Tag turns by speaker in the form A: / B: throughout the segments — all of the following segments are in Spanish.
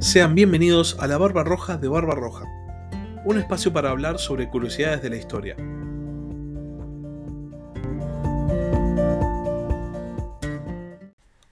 A: Sean bienvenidos a la Barba Roja de Barba Roja, un espacio para hablar sobre curiosidades de la historia.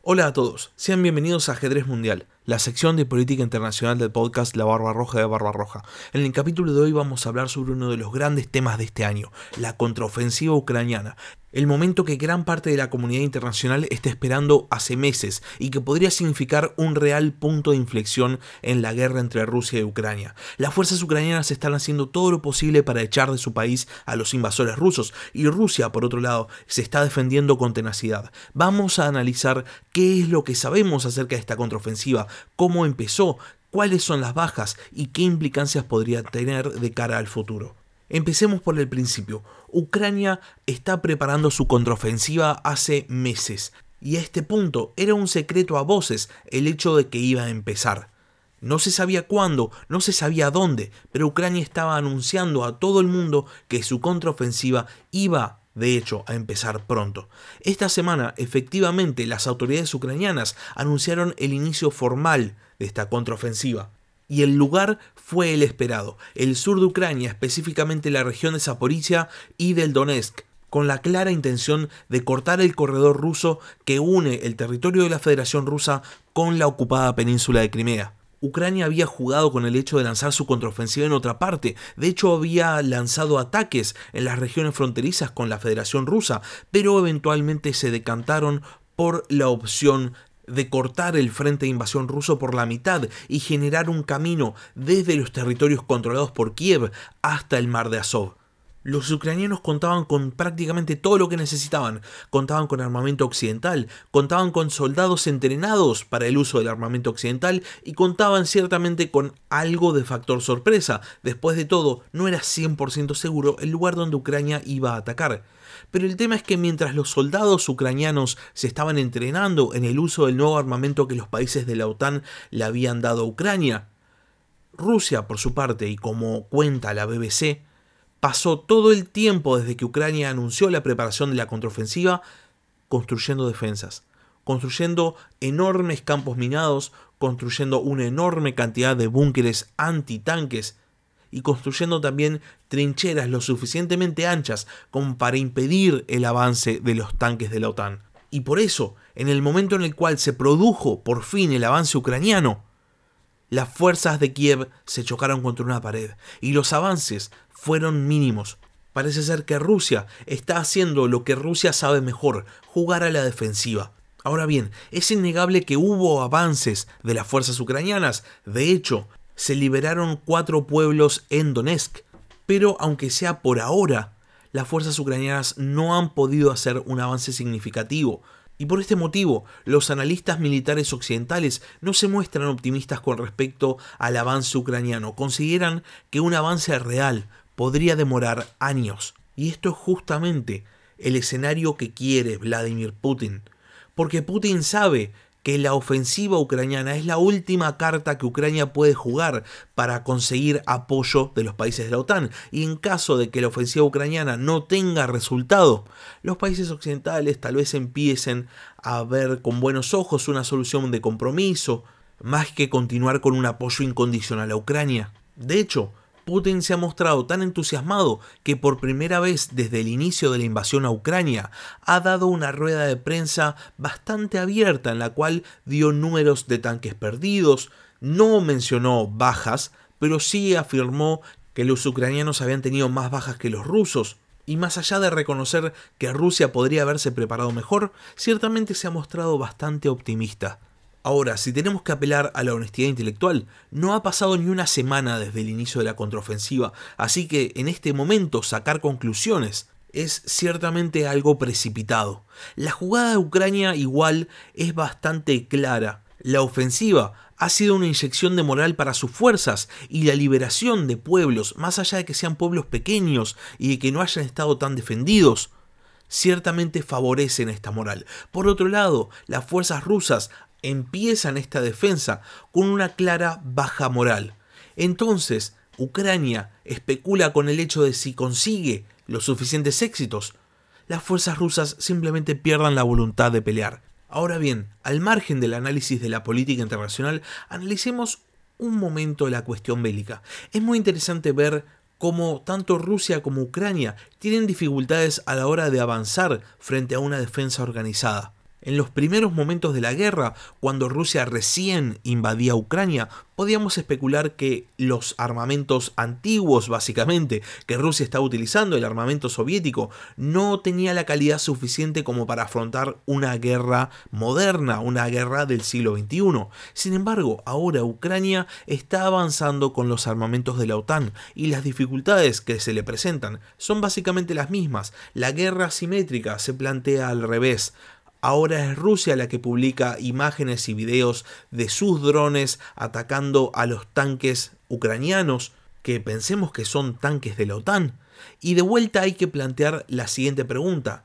A: Hola a todos, sean bienvenidos a Ajedrez Mundial, la sección de política internacional del podcast La Barba Roja de Barba Roja. En el capítulo de hoy vamos a hablar sobre uno de los grandes temas de este año, la contraofensiva ucraniana, el momento que gran parte de la comunidad internacional está esperando hace meses y que podría significar un real punto de inflexión en la guerra entre Rusia y Ucrania. Las fuerzas ucranianas están haciendo todo lo posible para echar de su país a los invasores rusos y Rusia, por otro lado, se está defendiendo con tenacidad. Vamos a analizar qué es lo que sabemos acerca de esta contraofensiva, cómo empezó, cuáles son las bajas y qué implicancias podría tener de cara al futuro. Empecemos por el principio. Ucrania está preparando su contraofensiva hace meses, y a este punto era un secreto a voces el hecho de que iba a empezar. No se sabía cuándo, no se sabía dónde, pero Ucrania estaba anunciando a todo el mundo que su contraofensiva iba, de hecho, a empezar pronto. Esta semana, efectivamente, las autoridades ucranianas anunciaron el inicio formal de esta contraofensiva y el lugar fue el esperado, el sur de Ucrania, específicamente la región de Zaporizhia y del Donetsk, con la clara intención de cortar el corredor ruso que une el territorio de la Federación Rusa con la ocupada península de Crimea. Ucrania había jugado con el hecho de lanzar su contraofensiva en otra parte, de hecho había lanzado ataques en las regiones fronterizas con la Federación Rusa, pero eventualmente se decantaron por la opción de cortar el frente de invasión ruso por la mitad y generar un camino desde los territorios controlados por Kiev hasta el mar de Azov. Los ucranianos contaban con prácticamente todo lo que necesitaban. Contaban con armamento occidental, contaban con soldados entrenados para el uso del armamento occidental y contaban ciertamente con algo de factor sorpresa. Después de todo, no era 100% seguro el lugar donde Ucrania iba a atacar. Pero el tema es que mientras los soldados ucranianos se estaban entrenando en el uso del nuevo armamento que los países de la OTAN le habían dado a Ucrania, Rusia, por su parte, y como cuenta la BBC, pasó todo el tiempo desde que Ucrania anunció la preparación de la contraofensiva construyendo defensas, construyendo enormes campos minados, construyendo una enorme cantidad de búnkeres antitanques y construyendo también trincheras lo suficientemente anchas como para impedir el avance de los tanques de la OTAN. Y por eso, en el momento en el cual se produjo por fin el avance ucraniano, las fuerzas de Kiev se chocaron contra una pared y los avances fueron mínimos. Parece ser que Rusia está haciendo lo que Rusia sabe mejor, jugar a la defensiva. Ahora bien, es innegable que hubo avances de las fuerzas ucranianas. De hecho, se liberaron cuatro pueblos en Donetsk, pero aunque sea por ahora, las fuerzas ucranianas no han podido hacer un avance significativo. Y por este motivo, los analistas militares occidentales no se muestran optimistas con respecto al avance ucraniano. Consideran que un avance real podría demorar años. Y esto es justamente el escenario que quiere Vladimir Putin. Porque Putin sabe que la ofensiva ucraniana es la última carta que Ucrania puede jugar para conseguir apoyo de los países de la OTAN. Y en caso de que la ofensiva ucraniana no tenga resultado, los países occidentales tal vez empiecen a ver con buenos ojos una solución de compromiso, más que continuar con un apoyo incondicional a Ucrania. De hecho, Putin se ha mostrado tan entusiasmado que por primera vez desde el inicio de la invasión a Ucrania ha dado una rueda de prensa bastante abierta en la cual dio números de tanques perdidos, no mencionó bajas, pero sí afirmó que los ucranianos habían tenido más bajas que los rusos, y más allá de reconocer que Rusia podría haberse preparado mejor, ciertamente se ha mostrado bastante optimista. Ahora, si tenemos que apelar a la honestidad intelectual, no ha pasado ni una semana desde el inicio de la contraofensiva, así que en este momento sacar conclusiones es ciertamente algo precipitado. La jugada de Ucrania igual es bastante clara. La ofensiva ha sido una inyección de moral para sus fuerzas y la liberación de pueblos, más allá de que sean pueblos pequeños y de que no hayan estado tan defendidos, ciertamente favorecen esta moral. Por otro lado, las fuerzas rusas empiezan esta defensa con una clara baja moral. Entonces, Ucrania especula con el hecho de si consigue los suficientes éxitos, las fuerzas rusas simplemente pierdan la voluntad de pelear. Ahora bien, al margen del análisis de la política internacional, analicemos un momento la cuestión bélica. Es muy interesante ver cómo tanto Rusia como Ucrania tienen dificultades a la hora de avanzar frente a una defensa organizada. En los primeros momentos de la guerra, cuando Rusia recién invadía Ucrania, podíamos especular que los armamentos antiguos, básicamente, que Rusia estaba utilizando, el armamento soviético, no tenía la calidad suficiente como para afrontar una guerra moderna, una guerra del siglo XXI. Sin embargo, ahora Ucrania está avanzando con los armamentos de la OTAN y las dificultades que se le presentan son básicamente las mismas. La guerra asimétrica se plantea al revés. Ahora es Rusia la que publica imágenes y videos de sus drones atacando a los tanques ucranianos, que pensemos que son tanques de la OTAN. Y de vuelta hay que plantear la siguiente pregunta.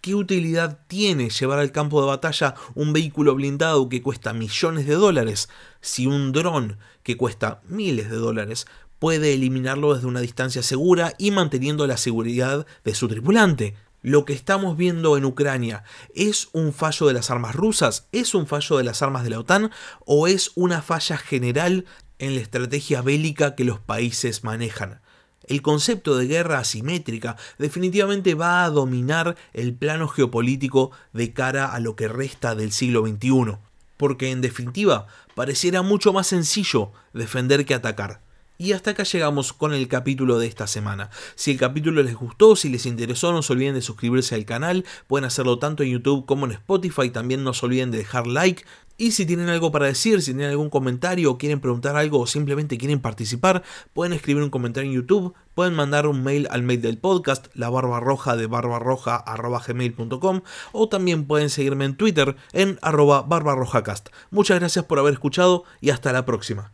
A: ¿Qué utilidad tiene llevar al campo de batalla un vehículo blindado que cuesta millones de dólares si un dron que cuesta miles de dólares puede eliminarlo desde una distancia segura y manteniendo la seguridad de su tripulante? Lo que estamos viendo en Ucrania es un fallo de las armas rusas, es un fallo de las armas de la OTAN o es una falla general en la estrategia bélica que los países manejan. El concepto de guerra asimétrica definitivamente va a dominar el plano geopolítico de cara a lo que resta del siglo XXI, porque en definitiva pareciera mucho más sencillo defender que atacar. Y hasta acá llegamos con el capítulo de esta semana. Si el capítulo les gustó, si les interesó, no se olviden de suscribirse al canal. Pueden hacerlo tanto en YouTube como en Spotify. También no se olviden de dejar like. Y si tienen algo para decir, si tienen algún comentario o quieren preguntar algo o simplemente quieren participar, pueden escribir un comentario en YouTube, pueden mandar un mail al mail del podcast, la barba roja de barbarroja.gmail.com o también pueden seguirme en Twitter en arroba barbarrojacast. Muchas gracias por haber escuchado y hasta la próxima.